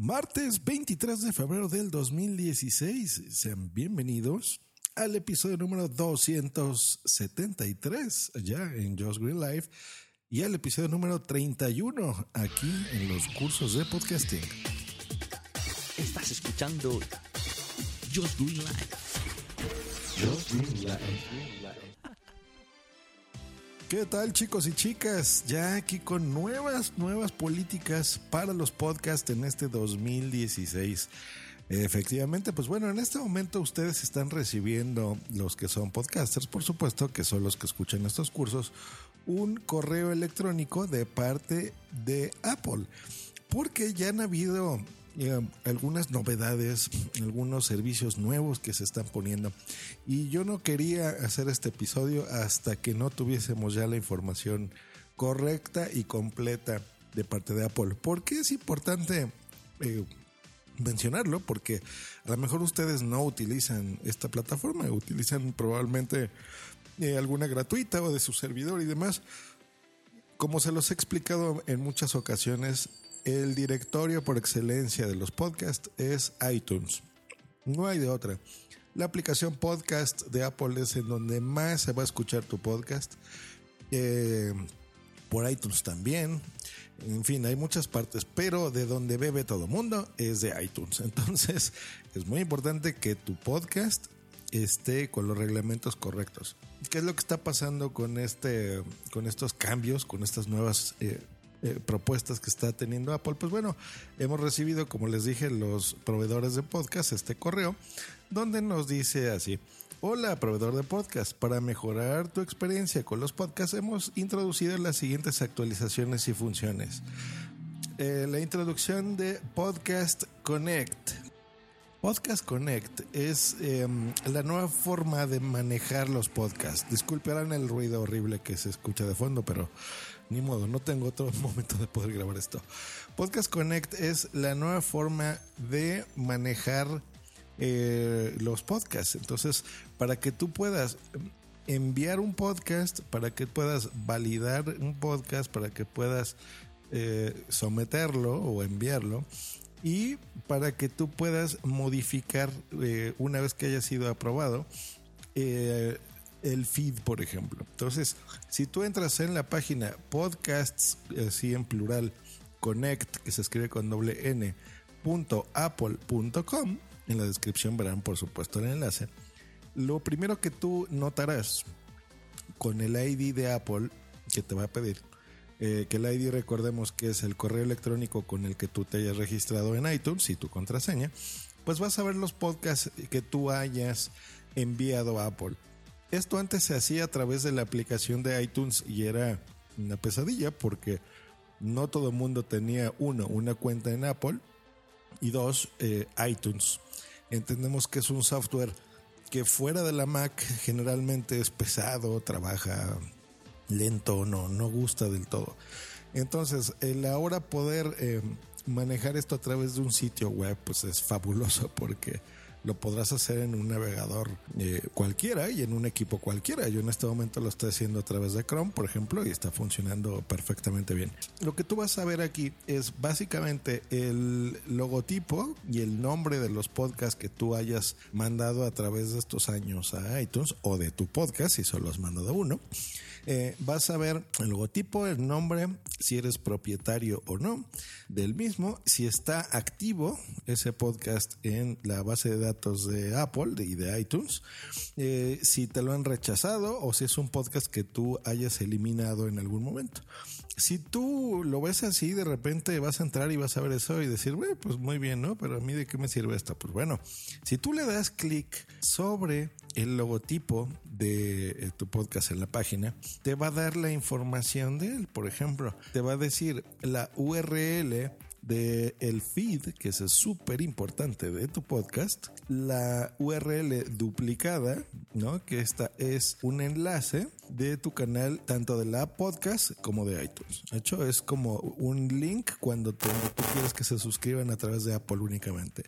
Martes 23 de febrero del 2016. Sean bienvenidos al episodio número 273 ya en Just Green Life y al episodio número 31 aquí en los cursos de podcasting. Estás escuchando Just Green Life. Just Green Life. ¿Qué tal chicos y chicas? Ya aquí con nuevas, nuevas políticas para los podcasts en este 2016. Efectivamente, pues bueno, en este momento ustedes están recibiendo, los que son podcasters, por supuesto, que son los que escuchan estos cursos, un correo electrónico de parte de Apple. Porque ya han habido eh, algunas novedades, algunos servicios nuevos que se están poniendo. Y yo no quería hacer este episodio hasta que no tuviésemos ya la información correcta y completa de parte de Apple. Porque es importante eh, mencionarlo? Porque a lo mejor ustedes no utilizan esta plataforma, utilizan probablemente eh, alguna gratuita o de su servidor y demás. Como se los he explicado en muchas ocasiones, el directorio por excelencia de los podcasts es iTunes. No hay de otra. La aplicación podcast de Apple es en donde más se va a escuchar tu podcast. Eh, por iTunes también. En fin, hay muchas partes, pero de donde bebe todo mundo es de iTunes. Entonces, es muy importante que tu podcast esté con los reglamentos correctos. ¿Qué es lo que está pasando con este, con estos cambios, con estas nuevas eh, eh, propuestas que está teniendo Apple? Pues bueno, hemos recibido, como les dije, los proveedores de podcast este correo, donde nos dice así. Hola, proveedor de podcast. Para mejorar tu experiencia con los podcasts, hemos introducido las siguientes actualizaciones y funciones. Eh, la introducción de Podcast Connect. Podcast Connect es eh, la nueva forma de manejar los podcasts. Disculparán el ruido horrible que se escucha de fondo, pero ni modo, no tengo otro momento de poder grabar esto. Podcast Connect es la nueva forma de manejar eh, los podcasts. Entonces, para que tú puedas enviar un podcast, para que puedas validar un podcast, para que puedas eh, someterlo o enviarlo y para que tú puedas modificar eh, una vez que haya sido aprobado el feed, por ejemplo. Entonces, si tú entras en la página podcasts, así en plural, connect, que se escribe con doble n, punto apple.com, en la descripción verán por supuesto el enlace. Lo primero que tú notarás con el ID de Apple que te va a pedir, eh, que el ID recordemos que es el correo electrónico con el que tú te hayas registrado en iTunes y tu contraseña, pues vas a ver los podcasts que tú hayas enviado a Apple. Esto antes se hacía a través de la aplicación de iTunes y era una pesadilla porque no todo el mundo tenía uno, una cuenta en Apple y dos, eh, iTunes. Entendemos que es un software que fuera de la Mac generalmente es pesado, trabaja lento, no, no gusta del todo. Entonces, ahora poder eh, manejar esto a través de un sitio web, pues es fabuloso porque lo podrás hacer en un navegador eh, cualquiera y en un equipo cualquiera. Yo en este momento lo estoy haciendo a través de Chrome, por ejemplo, y está funcionando perfectamente bien. Lo que tú vas a ver aquí es básicamente el logotipo y el nombre de los podcasts que tú hayas mandado a través de estos años a iTunes o de tu podcast, si solo has mandado uno. Eh, vas a ver el logotipo, el nombre, si eres propietario o no del mismo, si está activo ese podcast en la base de datos de Apple y de iTunes, eh, si te lo han rechazado o si es un podcast que tú hayas eliminado en algún momento si tú lo ves así, de repente vas a entrar y vas a ver eso y decir, pues muy bien, ¿no? Pero a mí de qué me sirve esto? Pues bueno, si tú le das clic sobre el logotipo de eh, tu podcast en la página, te va a dar la información de él. Por ejemplo, te va a decir la URL de el feed, que es súper importante de tu podcast, la URL duplicada, ¿no? Que esta es un enlace de tu canal, tanto de la podcast como de iTunes. De hecho, es como un link cuando tú quieres que se suscriban a través de Apple únicamente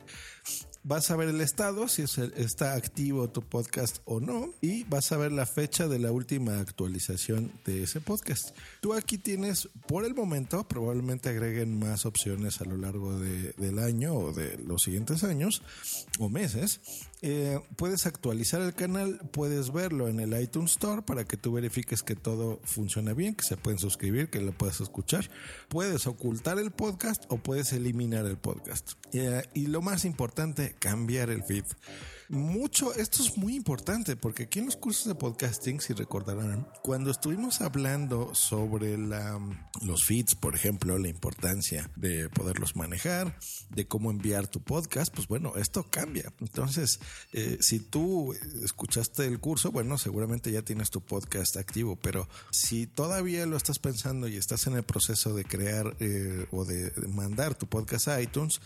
vas a ver el estado, si está activo tu podcast o no, y vas a ver la fecha de la última actualización de ese podcast. Tú aquí tienes, por el momento, probablemente agreguen más opciones a lo largo del año o de los siguientes años o meses. Eh, puedes actualizar el canal, puedes verlo en el iTunes Store para que tú verifiques que todo funciona bien, que se pueden suscribir, que lo puedes escuchar. Puedes ocultar el podcast o puedes eliminar el podcast. Eh, y lo más importante, cambiar el feed mucho, esto es muy importante porque aquí en los cursos de podcasting, si recordarán, cuando estuvimos hablando sobre la, los feeds, por ejemplo, la importancia de poderlos manejar, de cómo enviar tu podcast, pues bueno, esto cambia. Entonces, eh, si tú escuchaste el curso, bueno, seguramente ya tienes tu podcast activo, pero si todavía lo estás pensando y estás en el proceso de crear eh, o de mandar tu podcast a iTunes,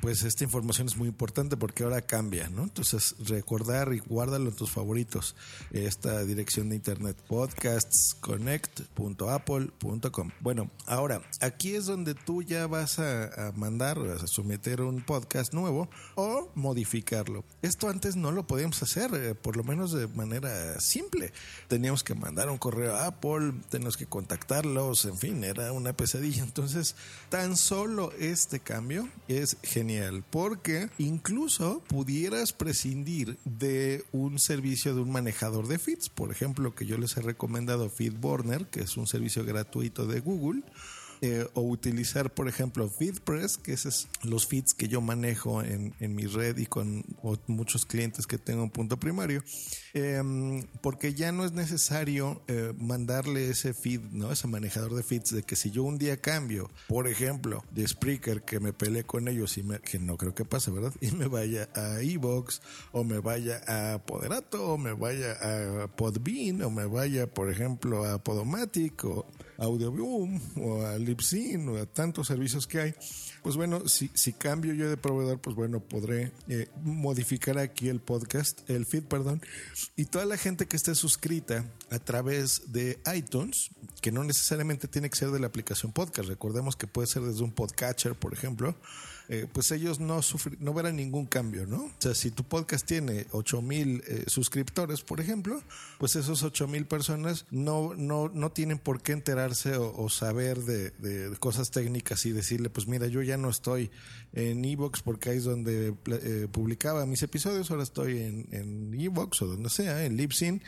pues esta información es muy importante porque ahora cambia, ¿no? Entonces, recordar y guárdalo en tus favoritos. Esta dirección de internet, podcastsconnect.apple.com. Bueno, ahora, aquí es donde tú ya vas a, mandar, a someter un podcast nuevo o modificarlo. Esto antes no lo podíamos hacer, eh, por lo menos de manera simple. Teníamos que mandar un correo a Apple, teníamos que contactarlos, en fin, era una pesadilla. Entonces, tan solo este cambio es genial porque incluso pudieras prescindir de un servicio de un manejador de feeds, por ejemplo, que yo les he recomendado FeedBurner, que es un servicio gratuito de Google eh, o utilizar, por ejemplo, FeedPress, que esos son los feeds que yo manejo en, en mi red y con muchos clientes que tengo en punto primario, em, porque ya no es necesario eh, mandarle ese feed, ¿no? Ese manejador de feeds, de que si yo un día cambio, por ejemplo, de Spreaker, que me peleé con ellos y me, que no creo que pase, ¿verdad? Y me vaya a Evox, o me vaya a Poderato, o me vaya a Podbean, o me vaya, por ejemplo, a Podomatic, o Audioboom, o a Libsyn o a tantos servicios que hay, pues bueno, si, si cambio yo de proveedor, pues bueno, podré eh, modificar aquí el podcast, el feed, perdón, y toda la gente que esté suscrita a través de iTunes, que no necesariamente tiene que ser de la aplicación podcast, recordemos que puede ser desde un podcatcher, por ejemplo, eh, pues ellos no, no verán ningún cambio, ¿no? O sea, si tu podcast tiene 8 mil eh, suscriptores, por ejemplo, pues esos 8 mil personas no, no, no tienen por qué enterarse o, saber de, cosas técnicas y decirle, pues mira, yo ya no estoy en Evox porque ahí es donde eh, publicaba mis episodios, ahora estoy en, en Evox o donde sea, en Libsyn.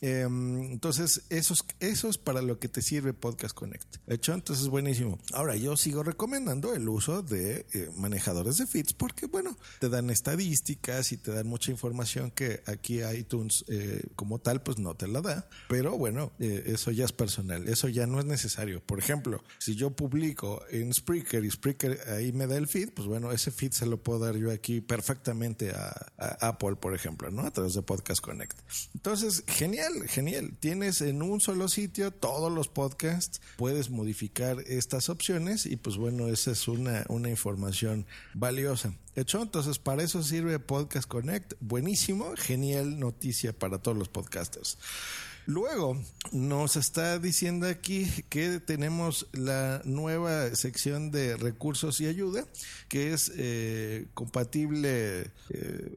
Em, entonces, eso es, para lo que te sirve Podcast Connect. ¿Hecho? Entonces, buenísimo. Ahora, yo sigo recomendando el uso de manejadores de feeds porque, bueno, te dan estadísticas y te dan mucha información que aquí iTunes eh, como tal, pues no te la da. Pero bueno, eh, eso ya es personal, eso ya no es necesario. Por ejemplo, si yo publico en Spreaker y Spreaker ahí me da el feed, pues bueno, ese feed se lo puedo dar yo aquí perfectamente a, Apple, por ejemplo, ¿no? A través de Podcast Connect. Entonces, genial, genial. Tienes en un solo sitio todos los podcasts, puedes modificar estas opciones y pues bueno, esa es una, una valiosa. Hecho, entonces para eso sirve Podcast Connect. Buenísimo, genial noticia para todos los podcasters. Luego nos está diciendo aquí que tenemos la nueva sección de recursos y ayuda que es eh, compatible eh,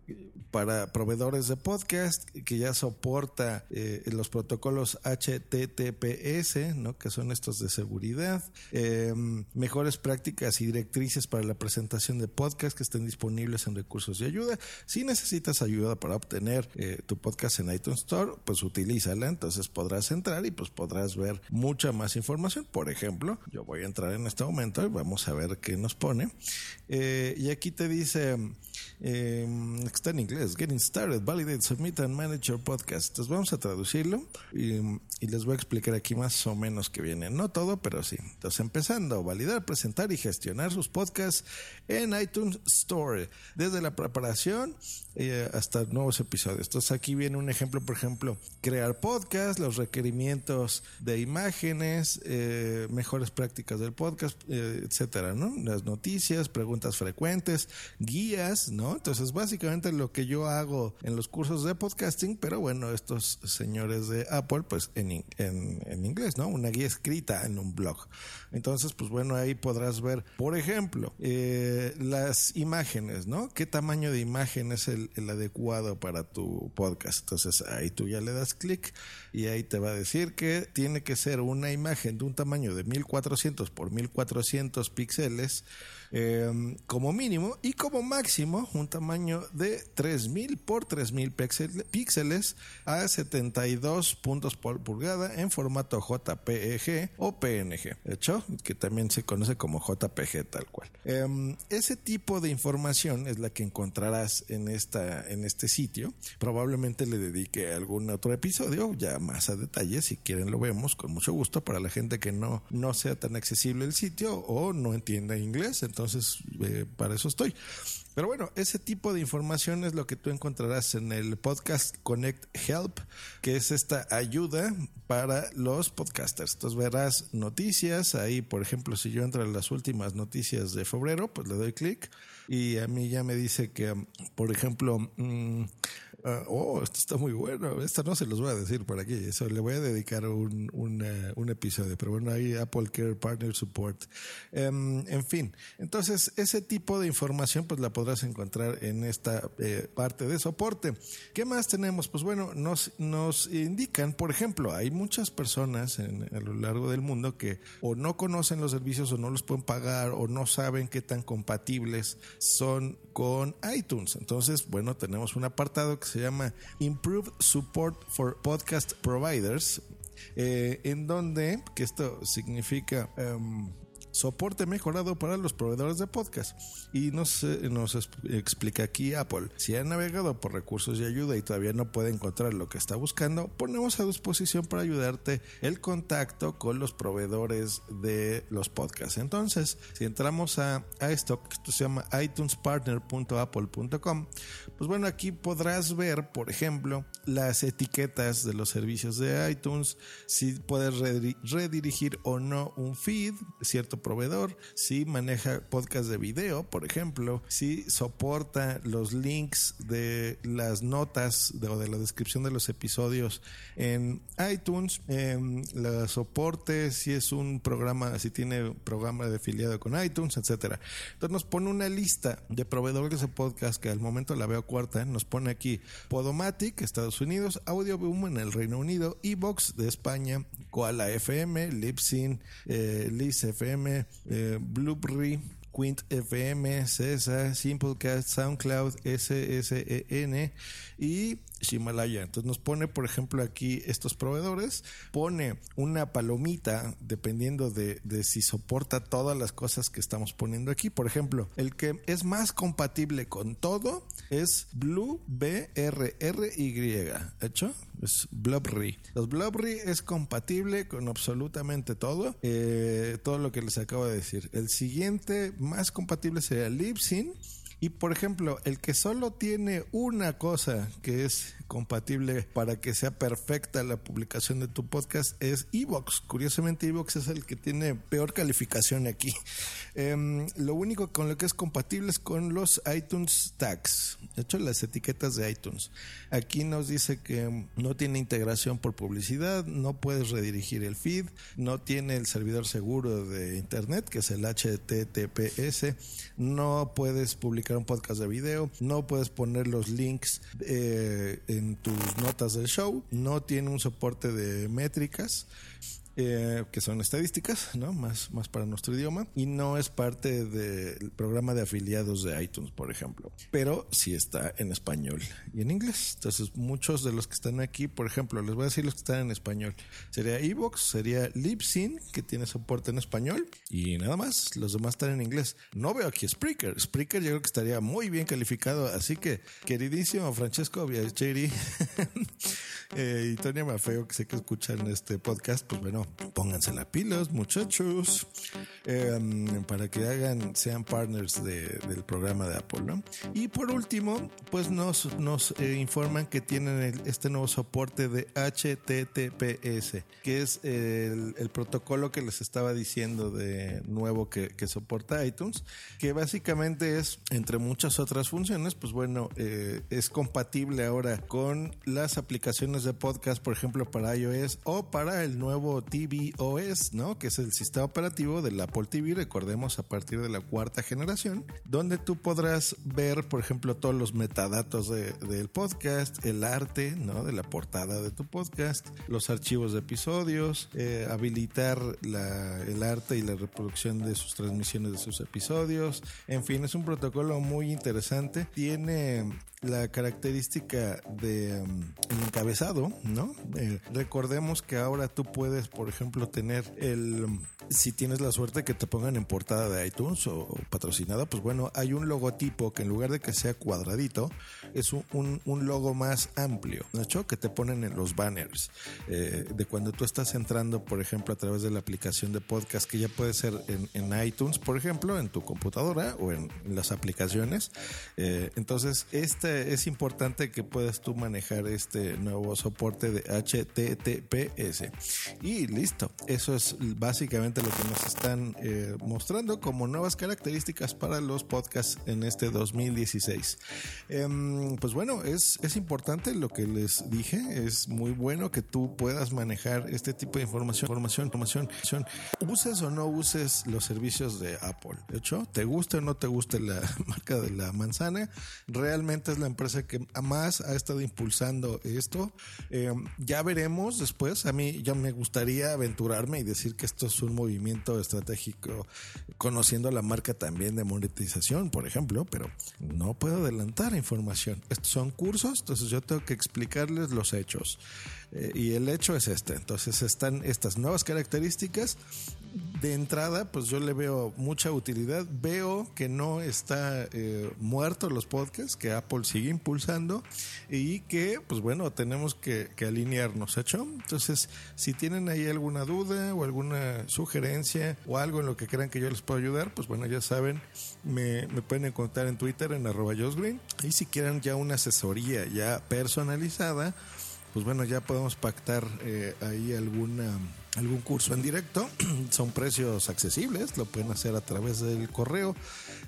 para proveedores de podcast, que ya soporta eh, los protocolos HTTPS, ¿no? que son estos de seguridad, mejores prácticas y directrices para la presentación de podcast que estén disponibles en recursos y ayuda. Si necesitas ayuda para obtener tu podcast en iTunes Store, pues utilízala, entonces podrás entrar y pues podrás ver mucha más información. Por ejemplo, yo voy a entrar en este momento y vamos a ver qué nos pone. Eh, y aquí te dice, eh, está en inglés, Getting Started, Validate, Submit and Manage Your Podcast. Entonces vamos a traducirlo y, y, les voy a explicar aquí más o menos que viene. No todo, pero sí. Entonces empezando, validar, presentar y gestionar sus podcasts en iTunes Store. Desde la preparación eh, hasta nuevos episodios. Entonces aquí viene un ejemplo, por ejemplo, crear podcast, los requerimientos de imágenes, eh, mejores prácticas del podcast, eh, etcétera, ¿no? Las noticias, preguntas frecuentes, guías, ¿no? Entonces básicamente lo que yo hago en los cursos de podcasting, pero bueno, estos señores de Apple, pues en, en, en inglés, ¿no? Una guía escrita en un blog. Entonces, pues bueno, ahí podrás ver, por ejemplo, las imágenes, ¿no? ¿Qué tamaño de imagen es el el, adecuado para tu podcast. Entonces ahí tú ya le das clic y ahí te va a decir que tiene que ser una imagen de un tamaño de 1400 por 1400 píxeles Em, como mínimo y como máximo un tamaño de 3000 por 3000 píxeles a 72 puntos por pulgada en formato JPEG o PNG, hecho que también se conoce como JPG tal cual. Em, ese tipo de información es la que encontrarás en esta en este sitio. Probablemente le dedique algún otro episodio ya más a detalle, si quieren lo vemos con mucho gusto para la gente que no no sea tan accesible el sitio o no entienda inglés, entonces eh, para eso estoy. Pero bueno, ese tipo de información es lo que tú encontrarás en el podcast Connect Help, que es esta ayuda para los podcasters. Entonces verás noticias, ahí por ejemplo si yo entro en las últimas noticias de febrero, pues le doy clic y a mí ya me dice que, por ejemplo, mm, ah, oh, esto está muy bueno, esto no se los voy a decir por aquí, eso le voy a dedicar un, un, episodio, pero bueno, ahí Apple Care Partner Support. Em, en fin, entonces ese tipo de información pues la podrás encontrar en esta eh, parte de soporte. ¿Qué más tenemos? Pues bueno, nos, nos indican, por ejemplo, hay muchas personas en, a lo largo del mundo que o no conocen los servicios o no los pueden pagar o no saben qué tan compatibles son con iTunes. Entonces, bueno, tenemos un apartado que se llama Improved Support for Podcast Providers, eh, en donde, que esto significa... Em, soporte mejorado para los proveedores de podcast. Y nos, nos explica aquí Apple, si ha navegado por recursos de ayuda y todavía no puede encontrar lo que está buscando, ponemos a disposición para ayudarte el contacto con los proveedores de los podcasts. Entonces, si entramos a, a esto se llama itunespartner.apple.com, pues bueno, aquí podrás ver, por ejemplo, las etiquetas de los servicios de iTunes, si puedes redirigir o no un feed, cierto proveedor, si maneja podcast de video, por ejemplo, si soporta los links de las notas o de la descripción de los episodios en iTunes, eh, la soporte, si es un programa, si tiene programa de afiliado con iTunes, etcétera. Entonces nos pone una lista de proveedores de podcast que al momento la veo cuarta, nos pone aquí Podomatic, Estados Unidos, Audio Boom en el Reino Unido, Evox de España, Koala FM, Libsyn, eh, Liz FM, eh, Blueberry, Quint FM, CESA, Simplecast, SoundCloud, SSEN y Himalaya. Entonces nos pone, por ejemplo, aquí estos proveedores, pone una palomita dependiendo de, si soporta todas las cosas que estamos poniendo aquí. Por ejemplo, el que es más compatible con todo es Blue BRRY. ¿Hecho? Es Blubry. Los Blubry es compatible con absolutamente todo. Eh, todo lo que les acabo de decir. El siguiente más compatible sería Libsyn y por ejemplo, el que solo tiene una cosa que es compatible para que sea perfecta la publicación de tu podcast es Evox. Curiosamente, Evox es el que tiene peor calificación aquí. Em, lo único con lo que es compatible es con los iTunes Tags, de hecho, las etiquetas de iTunes. Aquí nos dice que no tiene integración por publicidad, no puedes redirigir el feed, no tiene el servidor seguro de Internet, que es el HTTPS, no puedes publicar un podcast de video, no puedes poner los links eh, en tus notas del show, no tiene un soporte de métricas. Eh, que son estadísticas, ¿no? Más, más para nuestro idioma, y no es parte del programa de afiliados de iTunes, por ejemplo, pero sí está en español y en inglés. Entonces, muchos de los que están aquí, por ejemplo, les voy a decir los que están en español, sería Evox, sería Libsyn, que tiene soporte en español, y nada más, los demás están en inglés. No veo aquí Spreaker, Spreaker yo creo que estaría muy bien calificado, así que, queridísimo Francesco Viacheri eh, y Tonia Mafeo, que sé que escuchan este podcast, pues bueno, pónganse las pilas, muchachos, em, para que hagan, sean partners del programa de Apple. Y por último, pues nos, nos eh, informan que tienen este nuevo soporte de HTTPS, que es el, protocolo que les estaba diciendo de nuevo que, que, soporta iTunes, que básicamente es, entre muchas otras funciones, pues bueno, eh, es compatible ahora con las aplicaciones de podcast, por ejemplo, para iOS o para el nuevo tvOS, ¿no? Que es el sistema operativo del Apple TV, recordemos a partir de la cuarta generación, donde tú podrás ver, por ejemplo, todos los metadatos del podcast, el arte, ¿no? De la portada de tu podcast, los archivos de episodios, eh, habilitar el arte y la reproducción de sus transmisiones de sus episodios. En fin, es un protocolo muy interesante. Tiene la característica de um, encabezado, ¿no? Eh, recordemos que ahora tú puedes, por ejemplo, tener el um, si tienes la suerte que te pongan en portada de iTunes o, patrocinada, pues bueno, hay un logotipo que en lugar de que sea cuadradito, es un, un, logo más amplio, ¿no? Que te ponen en los banners eh, de cuando tú estás entrando, por ejemplo, a través de la aplicación de podcast, que ya puede ser en, en iTunes, por ejemplo, en tu computadora o en, las aplicaciones. Eh, entonces, este es importante que puedas tú manejar este nuevo soporte de HTTPS. Y listo, eso es básicamente lo que nos están eh, mostrando como nuevas características para los podcasts en este 2016. Em, pues bueno, es, es importante lo que les dije, es muy bueno que tú puedas manejar este tipo de información, información, información, información. Uses o no uses los servicios de Apple. De hecho, te guste o no te guste la marca de la manzana, realmente es la empresa que más ha estado impulsando esto. Eh, ya veremos después. A mí ya me gustaría aventurarme y decir que esto es un movimiento estratégico, conociendo la marca también de monetización, por ejemplo, pero no puedo adelantar información. Estos son cursos, entonces yo tengo que explicarles los hechos. Eh, y el hecho es este. Entonces están estas nuevas características de entrada, pues yo le veo mucha utilidad. Veo que no está eh, muerto los podcasts, que Apple sigue impulsando y que, pues bueno, tenemos que, alinearnos, ¿hecho? Entonces, si tienen ahí alguna duda o alguna sugerencia o algo en lo que crean que yo les puedo ayudar, pues bueno, ya saben, me, pueden encontrar en Twitter en arroba Green. Y si quieren ya una asesoría ya personalizada, pues bueno, ya podemos pactar eh, ahí alguna algún curso en directo. Son precios accesibles, lo pueden hacer a través del correo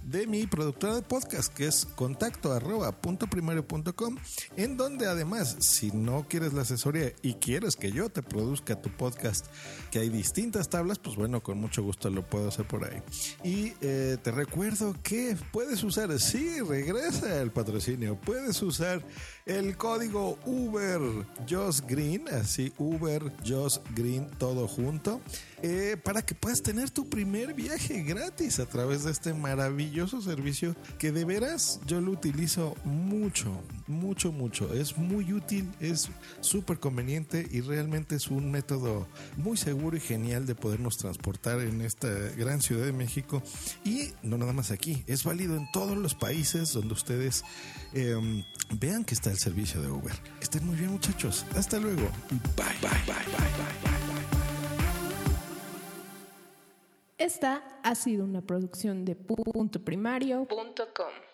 de mi productora de podcast, que es contacto arroba punto primario punto com, en donde además, si no quieres la asesoría y quieres que yo te produzca tu podcast, que hay distintas tablas, pues bueno, con mucho gusto lo puedo hacer por ahí. Y eh, te recuerdo que puedes usar, sí, regresa el patrocinio, puedes usar el código Uber Just Green, así Uber Just Green, junto, eh, para que puedas tener tu primer viaje gratis a través de este maravilloso servicio que de veras yo lo utilizo mucho, mucho, mucho. Es muy útil, es súper conveniente y realmente es un método muy seguro y genial de podernos transportar en esta gran ciudad de México y no nada más aquí, es válido en todos los países donde ustedes em, vean que está el servicio de Uber. Estén muy bien muchachos, hasta luego. Bye, bye, bye, bye, bye. bye. Esta ha sido una producción de puntoprimario.com.